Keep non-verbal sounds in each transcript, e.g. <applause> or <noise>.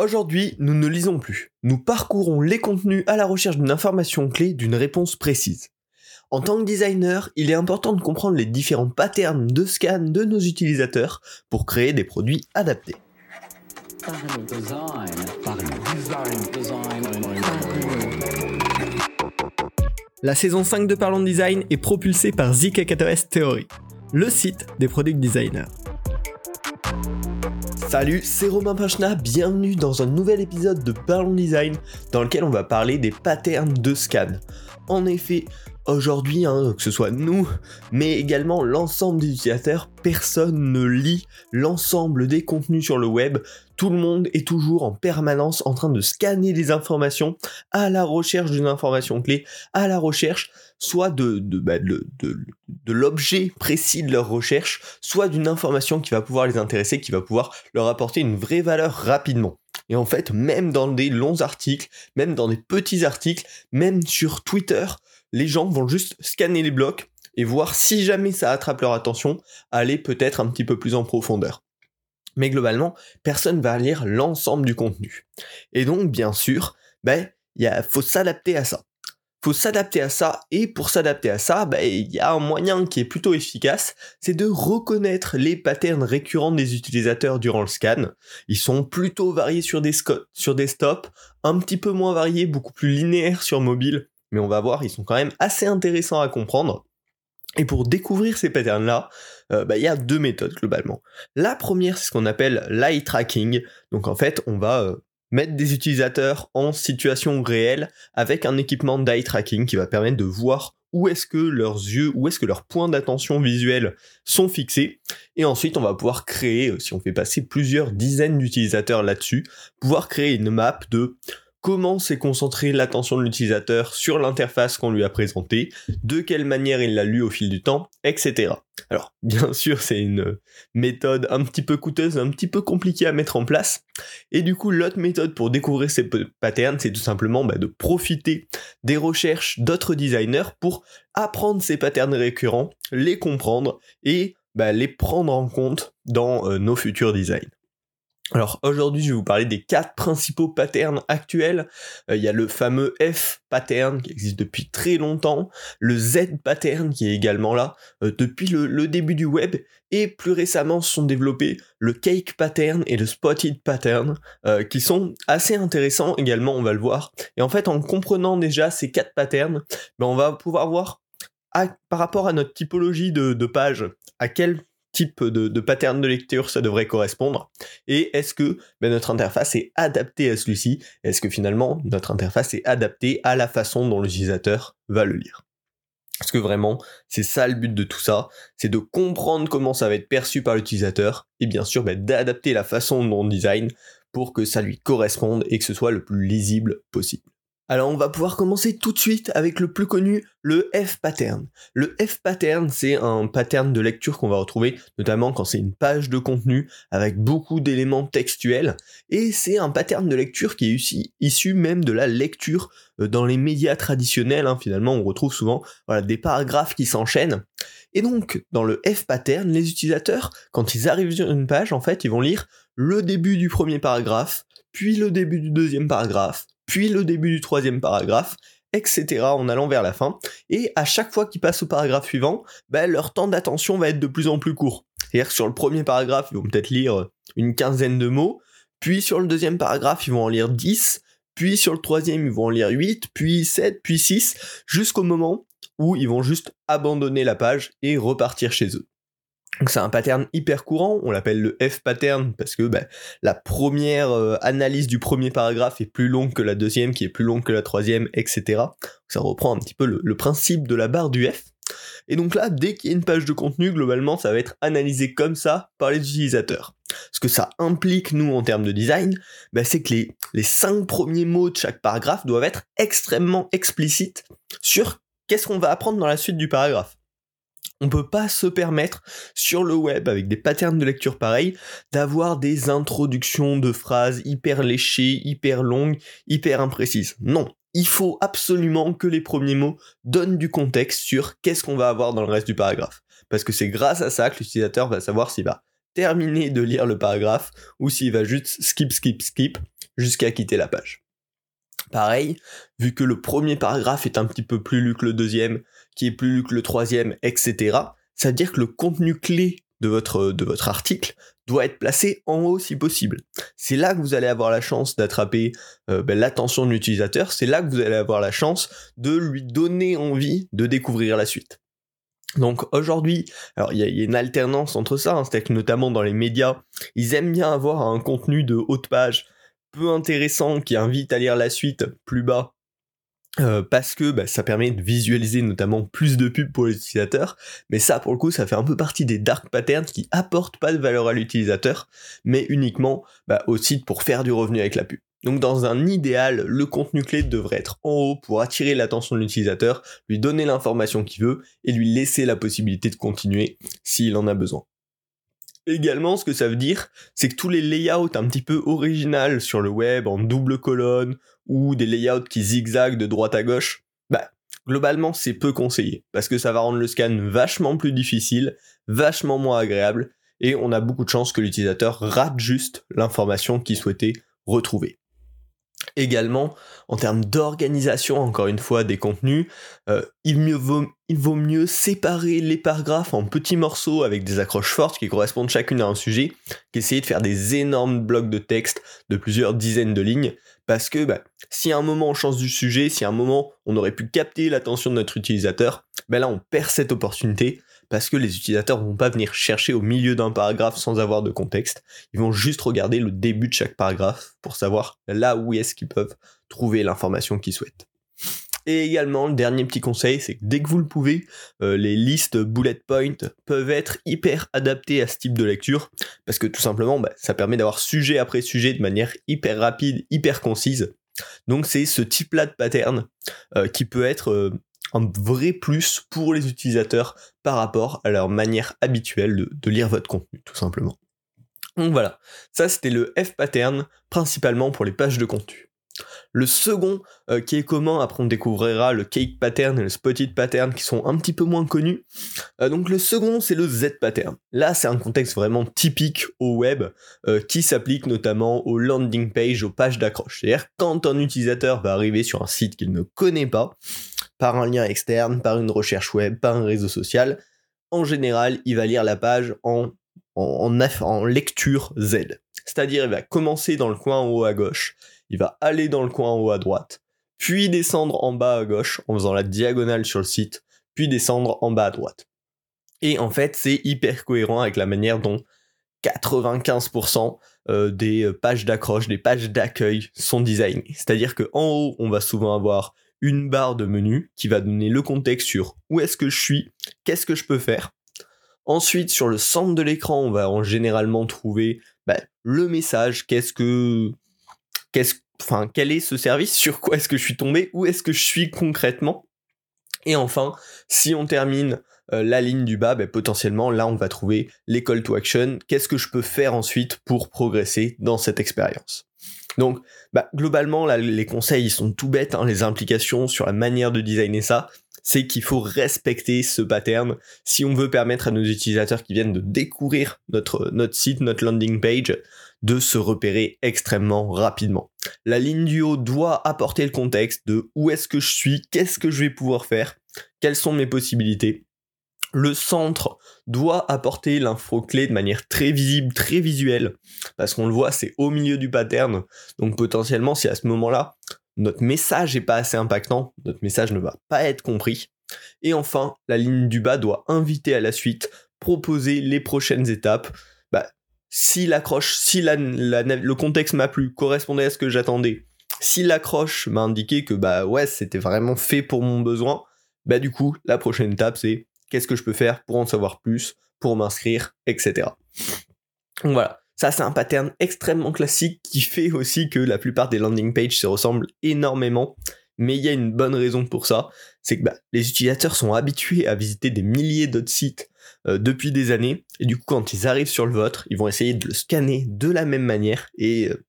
Aujourd'hui, nous ne lisons plus. Nous parcourons les contenus à la recherche d'une information clé, d'une réponse précise. En tant que designer, il est important de comprendre les différents patterns de scan de nos utilisateurs pour créer des produits adaptés. La saison 5 de Parlons Design est propulsée par ZKKTOS Theory, le site des product designers. Salut, c'est Romain Pachna, bienvenue dans un nouvel épisode de Parlons Design dans lequel on va parler des patterns de scan. En effet, aujourd'hui, hein, que ce soit nous, mais également l'ensemble des utilisateurs, personne ne lit l'ensemble des contenus sur le web. Tout le monde est toujours en permanence en train de scanner les informations à la recherche d'une information clé, à la recherche soit de, de, bah, de, de l'objet précis de leur recherche, soit d'une information qui va pouvoir les intéresser, qui va pouvoir leur apporter une vraie valeur rapidement. Et en fait, même dans des longs articles, même dans des petits articles, même sur Twitter, les gens vont juste scanner les blocs et voir si jamais ça attrape leur attention, aller peut-être un petit peu plus en profondeur. Mais globalement, personne va lire l'ensemble du contenu. Et donc, bien sûr, ben, il faut s'adapter à ça. Faut s'adapter à ça, et pour s'adapter à ça, ben, il y a un moyen qui est plutôt efficace, c'est de reconnaître les patterns récurrents des utilisateurs durant le scan. Ils sont plutôt variés sur des, sur des stops, un petit peu moins variés, beaucoup plus linéaires sur mobile, mais on va voir, ils sont quand même assez intéressants à comprendre. Et pour découvrir ces patterns-là, euh, bah, il y a deux méthodes globalement. La première, c'est ce qu'on appelle l'eye tracking. Donc en fait, on va euh, mettre des utilisateurs en situation réelle avec un équipement d'eye tracking qui va permettre de voir où est-ce que leurs yeux, où est-ce que leurs points d'attention visuelle sont fixés. Et ensuite, on va pouvoir créer, euh, si on fait passer plusieurs dizaines d'utilisateurs là-dessus, pouvoir créer une map de comment s'est concentré l'attention de l'utilisateur sur l'interface qu'on lui a présentée, de quelle manière il l'a lu au fil du temps, etc. Alors, bien <laughs> sûr, c'est une méthode un petit peu coûteuse, un petit peu compliquée à mettre en place. Et du coup, l'autre méthode pour découvrir ces patterns, c'est tout simplement bah, de profiter des recherches d'autres designers pour apprendre ces patterns récurrents, les comprendre et bah, les prendre en compte dans euh, nos futurs designs. Alors aujourd'hui, je vais vous parler des quatre principaux patterns actuels. Euh, il y a le fameux F pattern qui existe depuis très longtemps, le Z pattern qui est également là euh, depuis le, début du web, et plus récemment se sont développés le Cake pattern et le Spotted pattern, euh, qui sont assez intéressants également, on va le voir. Et en fait, en comprenant déjà ces quatre patterns, ben, on va pouvoir voir par rapport à notre typologie de, de page, à quel type de, pattern de lecture ça devrait correspondre. Et est-ce que ben, notre interface est adaptée à celui-ci? Est-ce que finalement notre interface est adaptée à la façon dont l'utilisateur va le lire? Parce que vraiment c'est ça le but de tout ça c'est de comprendre comment ça va être perçu par l'utilisateur et bien sûr ben, d'adapter la façon dont on design pour que ça lui corresponde et que ce soit le plus lisible possible alors on va pouvoir commencer tout de suite avec le plus connu, le F pattern. Le F pattern, c'est un pattern de lecture qu'on va retrouver notamment quand c'est une page de contenu avec beaucoup d'éléments textuels et c'est un pattern de lecture qui est issu, même de la lecture euh, dans les médias traditionnels. Hein. Finalement, on retrouve souvent des paragraphes qui s'enchaînent. Et donc, dans le F pattern, les utilisateurs, quand ils arrivent sur une page, en fait, ils vont lire le début du premier paragraphe, puis le début du deuxième paragraphe, puis le début du troisième paragraphe, etc. en allant vers la fin. Et à chaque fois qu'ils passent au paragraphe suivant, ben, leur temps d'attention va être de plus en plus court. C'est-à-dire que sur le premier paragraphe, ils vont peut-être lire une quinzaine de mots, puis sur le deuxième paragraphe, ils vont en lire 10, puis sur le troisième, ils vont en lire 8, puis 7, puis 6, jusqu'au moment où ils vont juste abandonner la page et repartir chez eux. Donc c'est un pattern hyper courant, on l'appelle le F pattern parce que bah, la première euh, analyse du premier paragraphe est plus longue que la deuxième, qui est plus longue que la troisième, etc. Ça reprend un petit peu le, principe de la barre du F. Et donc là, dès qu'il y a une page de contenu, globalement, ça va être analysé comme ça par les utilisateurs. Ce que ça implique, nous, en termes de design, bah, c'est que les, les cinq premiers mots de chaque paragraphe doivent être extrêmement explicites sur qu'est-ce qu'on va apprendre dans la suite du paragraphe. On peut pas se permettre sur le web avec des patterns de lecture pareils d'avoir des introductions de phrases hyper léchées, hyper longues, hyper imprécises. Non, il faut absolument que les premiers mots donnent du contexte sur qu'est-ce qu'on va avoir dans le reste du paragraphe. Parce que c'est grâce à ça que l'utilisateur va savoir s'il va terminer de lire le paragraphe ou s'il va juste skip, skip, skip jusqu'à quitter la page. Pareil, vu que le premier paragraphe est un petit peu plus lu que le deuxième, plus lu que le troisième, etc., ça veut dire que le contenu clé de votre, de votre article doit être placé en haut si possible. C'est là que vous allez avoir la chance d'attraper euh, ben, l'attention de l'utilisateur, c'est là que vous allez avoir la chance de lui donner envie de découvrir la suite. Donc aujourd'hui, alors il y, a une alternance entre ça, hein, c'est-à-dire que notamment dans les médias, ils aiment bien avoir un contenu de haute page peu intéressant qui invite à lire la suite plus bas euh, parce que bah, ça permet de visualiser notamment plus de pubs pour l'utilisateur, mais ça pour le coup ça fait un peu partie des dark patterns qui apportent pas de valeur à l'utilisateur, mais uniquement bah, au site pour faire du revenu avec la pub. Donc dans un idéal, le contenu clé devrait être en haut pour attirer l'attention de l'utilisateur, lui donner l'information qu'il veut et lui laisser la possibilité de continuer s'il en a besoin. Également, ce que ça veut dire, c'est que tous les layouts un petit peu originaux sur le web, en double colonne, ou des layouts qui zigzaguent de droite à gauche, bah, globalement, c'est peu conseillé, parce que ça va rendre le scan vachement plus difficile, vachement moins agréable, et on a beaucoup de chances que l'utilisateur rate juste l'information qu'il souhaitait retrouver. Également, en termes d'organisation, encore une fois, des contenus, euh, il, vaut, mieux séparer les paragraphes en petits morceaux avec des accroches fortes qui correspondent chacune à un sujet, qu'essayer de faire des énormes blocs de texte de plusieurs dizaines de lignes, parce que bah, si à un moment on change du sujet, si à un moment on aurait pu capter l'attention de notre utilisateur, ben là on perd cette opportunité parce que les utilisateurs vont pas venir chercher au milieu d'un paragraphe sans avoir de contexte. Ils vont juste regarder le début de chaque paragraphe pour savoir là où est-ce qu'ils peuvent trouver l'information qu'ils souhaitent. Et également, le dernier petit conseil, c'est que dès que vous le pouvez, euh, les listes bullet point peuvent être hyper adaptées à ce type de lecture, parce que tout simplement, bah, ça permet d'avoir sujet après sujet de manière hyper rapide, hyper concise. Donc c'est ce type-là de pattern euh, qui peut être euh, un vrai plus pour les utilisateurs par rapport à leur manière habituelle de, lire votre contenu, tout simplement. Donc voilà, ça c'était le F-pattern, principalement pour les pages de contenu. Le second euh, qui est commun, après on découvrira le cake pattern et le spotted pattern qui sont un petit peu moins connus. Euh, donc le second c'est le Z pattern. Là c'est un contexte vraiment typique au web euh, qui s'applique notamment aux landing page, aux pages d'accroche. C'est-à-dire quand un utilisateur va arriver sur un site qu'il ne connaît pas, par un lien externe, par une recherche web, par un réseau social, en général il va lire la page en, lecture Z. C'est-à-dire il va commencer dans le coin en haut à gauche il va aller dans le coin en haut à droite, puis descendre en bas à gauche en faisant la diagonale sur le site, puis descendre en bas à droite. Et en fait, c'est hyper cohérent avec la manière dont 95% euh, des pages d'accroche, des pages d'accueil sont designées. C'est-à-dire qu'en haut, on va souvent avoir une barre de menu qui va donner le contexte sur où est-ce que je suis, qu'est-ce que je peux faire. Ensuite, sur le centre de l'écran, on va en généralement trouver bah, le message, qu'est-ce que qu'est-ce, enfin, quel est ce service, sur quoi est-ce que je suis tombé, où est-ce que je suis concrètement. Et enfin, si on termine euh, la ligne du bas, ben, potentiellement là on va trouver les call to action, qu'est-ce que je peux faire ensuite pour progresser dans cette expérience. Donc bah, globalement les conseils ils sont tout bêtes, hein, les implications sur la manière de designer ça, c'est qu'il faut respecter ce pattern si on veut permettre à nos utilisateurs qui viennent de découvrir notre, notre site, notre landing page, de se repérer extrêmement rapidement. La ligne du haut doit apporter le contexte de où est-ce que je suis, qu'est-ce que je vais pouvoir faire, quelles sont mes possibilités. Le centre doit apporter l'info clé de manière très visible, très visuelle, parce qu'on le voit, c'est au milieu du pattern. Donc potentiellement, si à ce moment-là, notre message n'est pas assez impactant, notre message ne va pas être compris. Et enfin, la ligne du bas doit inviter à la suite, proposer les prochaines étapes, si l'accroche, si le contexte m'a plu, correspondait à ce que j'attendais, si l'accroche m'a indiqué que bah ouais c'était vraiment fait pour mon besoin, bah du coup la prochaine étape c'est qu'est-ce que je peux faire pour en savoir plus, pour m'inscrire, etc. Donc voilà, ça c'est un pattern extrêmement classique qui <laughs> fait aussi que la plupart des landing pages se ressemblent énormément. Mais il y a une bonne raison pour ça, c'est que bah, les utilisateurs sont habitués à visiter des milliers d'autres sites euh, depuis des années, et du coup quand ils arrivent sur le vôtre, ils vont essayer de le scanner de la même manière, et euh,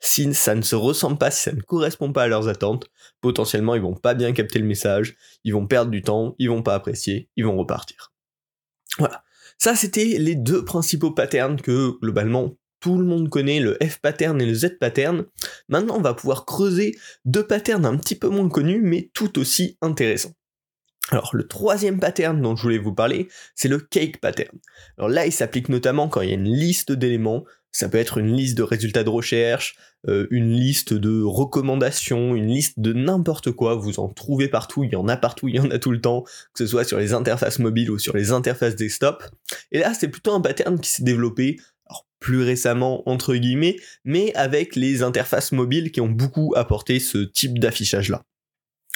si ça ne se ressemble pas, si ça ne correspond pas à leurs attentes, potentiellement ils vont pas bien capter le message, ils vont perdre du temps, ils vont pas apprécier, ils vont repartir. Voilà. Ça, c'était les deux principaux patterns que globalement tout le monde connaît, le F pattern et le Z pattern. Maintenant, on va pouvoir creuser deux patterns un petit peu moins connus, mais tout aussi intéressants. Alors le troisième pattern dont je voulais vous parler, c'est le cake pattern. Alors là, il s'applique notamment quand il y a une liste d'éléments, ça peut être une liste de résultats de recherche, euh, une liste de recommandations, une liste de n'importe quoi, vous en trouvez partout, il y en a partout, il y en a tout le temps, que ce soit sur les interfaces mobiles ou sur les interfaces desktop. Et là, c'est plutôt un pattern qui s'est développé plus récemment entre guillemets, mais avec les interfaces mobiles qui ont beaucoup apporté ce type d'affichage là.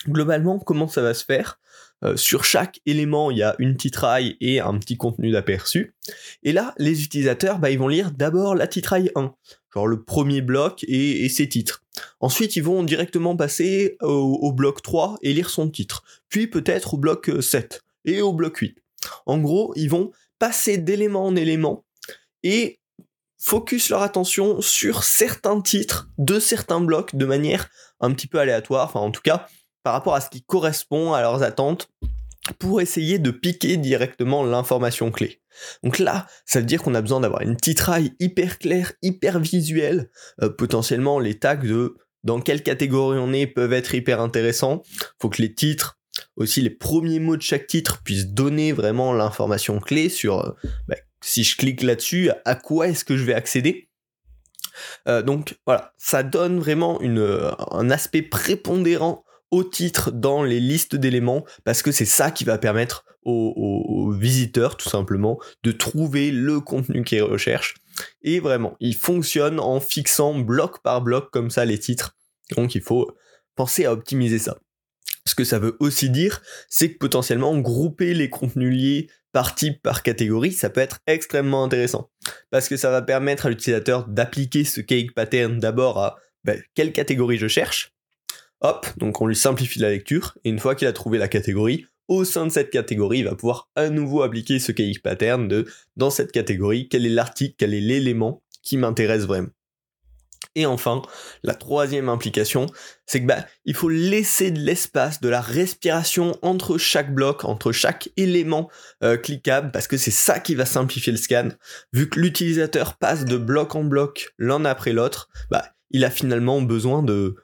Globalement, comment ça va se faire? Euh, Sur chaque élément, il y a une titraille et un petit contenu d'aperçu. Et là, les utilisateurs, bah, ils vont lire d'abord la titraille 1, genre le premier bloc et, ses titres. Ensuite, ils vont directement passer au, au, bloc 3 et lire son titre. Puis peut-être au bloc 7 et au bloc 8. En gros, ils vont passer d'élément en élément et focus leur attention sur certains titres de certains blocs de manière un petit peu aléatoire, enfin en tout cas par rapport à ce qui correspond à leurs attentes pour essayer de piquer directement l'information clé. Donc là, ça veut dire qu'on a besoin d'avoir une titraille hyper claire, hyper visuelle, euh, potentiellement les tags de dans quelle catégorie on est peuvent être hyper intéressants. Faut que les titres, aussi les premiers mots de chaque titre puissent donner vraiment l'information clé sur euh, bah, si je clique là-dessus, à quoi est-ce que je vais accéder euh, donc voilà, ça donne vraiment une, un aspect prépondérant au titre dans les listes d'éléments parce que c'est ça qui va permettre aux, visiteurs tout simplement de trouver le contenu qu'ils recherchent. Et vraiment, il fonctionne en fixant bloc par bloc comme ça les titres. Donc il faut penser à optimiser ça. Ce que ça veut aussi dire, c'est que potentiellement grouper les contenus liés par type, par catégorie, ça peut être extrêmement intéressant. Parce que ça va permettre à l'utilisateur d'appliquer ce cake pattern d'abord à ben, quelle catégorie je cherche, Hop, donc on lui simplifie la lecture, et une fois qu'il a trouvé la catégorie, au sein de cette catégorie, il va pouvoir à nouveau appliquer ce cake pattern de dans cette catégorie, quel est l'article, quel est l'élément qui m'intéresse vraiment. Et enfin, la troisième implication, c'est que bah, il faut laisser de l'espace, de la respiration entre chaque bloc, entre chaque élément euh, cliquable, parce que c'est ça qui va simplifier le scan. Vu que l'utilisateur passe de bloc en bloc l'un après l'autre, bah, il a finalement besoin de,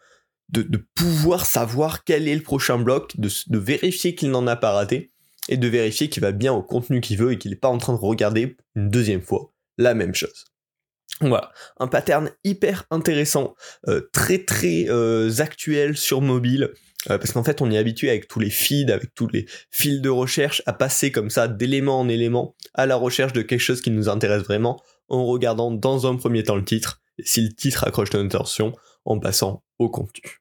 de, pouvoir savoir quel est le prochain bloc, de, vérifier qu'il n'en a pas raté, et de vérifier qu'il va bien au contenu qu'il veut et qu'il n'est pas en train de regarder une deuxième fois la même chose. Voilà, un pattern hyper intéressant, euh, très très euh, actuel sur mobile, euh, parce qu'en fait on est habitué avec tous les feeds, avec tous les fils de recherche, à passer comme ça d'élément en élément à la recherche de quelque chose qui nous intéresse vraiment, en regardant dans un premier temps le titre, si le titre accroche notre attention, en passant au contenu.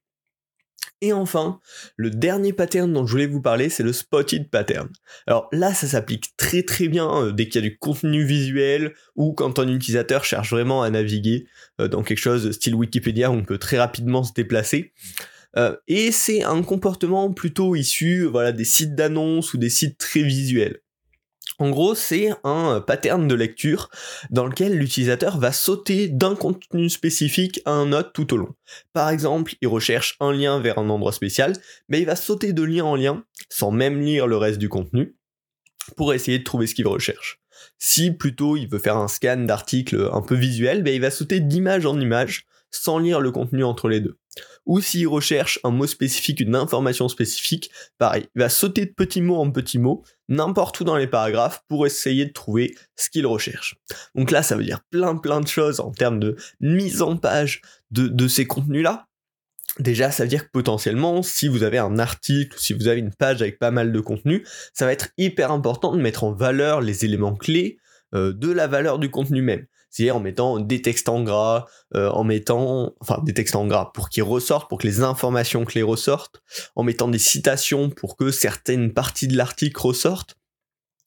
Et enfin, le dernier pattern dont je voulais vous parler, c'est le spotted pattern. Alors là, ça s'applique très très bien euh, dès qu'il y a du contenu visuel ou quand un utilisateur cherche vraiment à naviguer euh, dans quelque chose style Wikipédia où on peut très rapidement se déplacer. Euh, et c'est un comportement plutôt issu voilà, des sites d'annonces ou des sites très visuels. En gros, c'est un pattern de lecture dans lequel l'utilisateur va sauter d'un contenu spécifique à un autre tout au long. Par exemple, il recherche un lien vers un endroit spécial, mais il va sauter de lien en lien, sans même lire le reste du contenu, pour essayer de trouver ce qu'il recherche. Si plutôt il veut faire un scan d'articles un peu visuel, ben il va sauter d'image en image, sans lire le contenu entre les deux. Ou s'il recherche un mot spécifique, une information spécifique, pareil, il va sauter de petit mot en petit mot, n'importe où dans les paragraphes, pour essayer de trouver ce qu'il recherche. Donc là, ça veut dire plein plein de choses en termes de mise en page de, ces contenus-là. Déjà, ça veut dire que potentiellement, si vous avez un article, si vous avez une page avec pas mal de contenu, ça va être hyper important de mettre en valeur les éléments clés euh, de la valeur du contenu même c'est-à-dire en mettant des textes en gras, euh, en mettant, des textes en gras pour qu'ils ressortent, pour que les informations clés ressortent, en mettant des citations pour que certaines parties de l'article ressortent,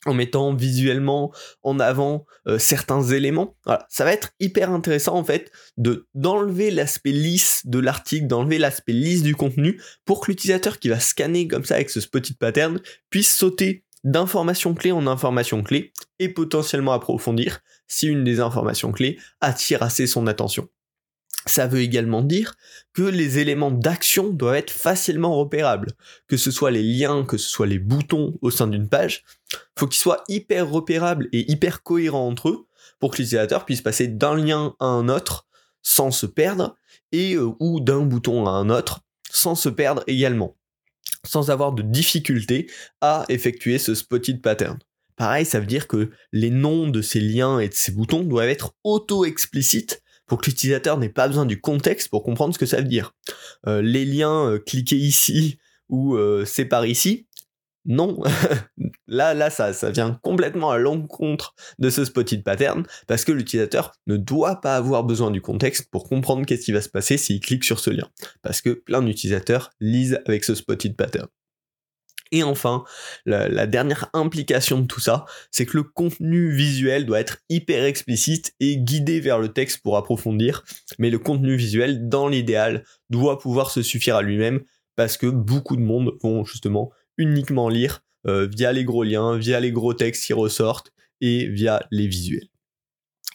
en mettant visuellement en avant euh, certains éléments. Voilà, ça va être hyper intéressant en fait de d'enlever l'aspect lisse de l'article, d'enlever l'aspect lisse du contenu pour que l'utilisateur qui va scanner comme ça avec ce petit pattern puisse sauter d'informations clés en informations clés et potentiellement approfondir si une des informations clés attire assez son attention. Ça veut également dire que les éléments d'action doivent être facilement repérables, que ce soit les liens, que ce soit les boutons au sein d'une page, faut qu'ils soient hyper repérables et hyper cohérents entre eux pour que l'utilisateur puisse passer d'un lien à un autre sans se perdre, et euh, ou d'un bouton à un autre sans se perdre également, sans avoir de difficulté à effectuer ce spotted pattern. Pareil, ça veut dire que les noms de ces liens et de ces boutons doivent être auto-explicites pour que l'utilisateur n'ait pas besoin du contexte pour comprendre ce que ça veut dire. Euh, les liens euh, cliquez ici ou euh, ici, non, <laughs> là, là, ça, ça vient complètement à l'encontre de ce spotted pattern parce que l'utilisateur ne doit pas avoir besoin du contexte pour comprendre qu'est-ce qui va se passer s'il clique sur ce lien. Parce que plein d'utilisateurs lisent avec ce spotted pattern. Et enfin, la, dernière implication de tout ça, c'est que le contenu visuel doit être hyper explicite et guidé vers le texte pour approfondir, mais le contenu visuel, dans l'idéal, doit pouvoir se suffire à lui-même, parce que beaucoup de monde vont justement uniquement lire euh, via les gros liens, via les gros textes qui ressortent, et via les visuels.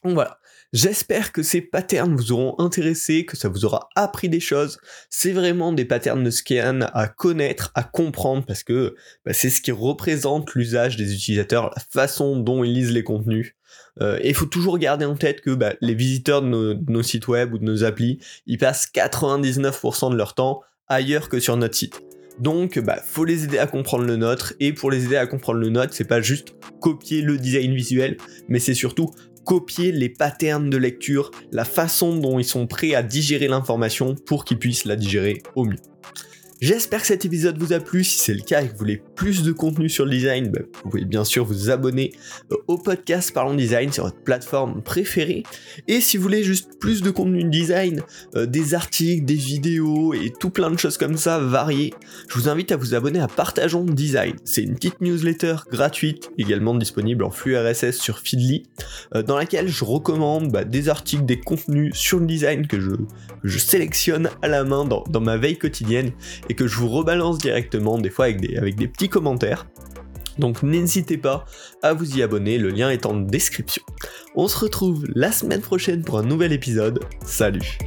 Donc voilà, J'espère que ces patterns vous auront intéressé, que ça vous aura appris des choses. C'est vraiment des patterns de scan à connaître, à comprendre, parce que bah, c'est ce qui représente l'usage des utilisateurs, la façon dont ils lisent les contenus. Euh, et il faut toujours garder en tête que bah, les visiteurs de nos, sites web ou de nos applis, ils passent 99% de leur temps ailleurs que sur notre site. Donc, bah, faut les aider à comprendre le nôtre, et pour les aider à comprendre le nôtre, c'est pas juste copier le design visuel, mais c'est surtout copier les patterns de lecture, la façon dont ils sont prêts à digérer l'information pour qu'ils puissent la digérer au mieux. J'espère que cet épisode vous a plu. Si c'est le cas et que vous voulez plus de contenu sur le design, bah, vous pouvez bien sûr vous abonner euh, au podcast Parlons Design sur votre plateforme préférée. Et si vous voulez juste plus de contenu design, euh, des articles, des vidéos et tout plein de choses comme ça variées, je vous invite à vous abonner à Partageons Design. C'est une petite newsletter gratuite, également disponible en flux RSS sur Feedly, euh, dans laquelle je recommande bah, des articles, des contenus sur le design que je, sélectionne à la main dans ma veille quotidienne que je vous rebalance directement, des fois avec des, avec des petits commentaires. Donc n'hésitez pas à vous y abonner, le lien est en description. On se retrouve la semaine prochaine pour un nouvel épisode. Salut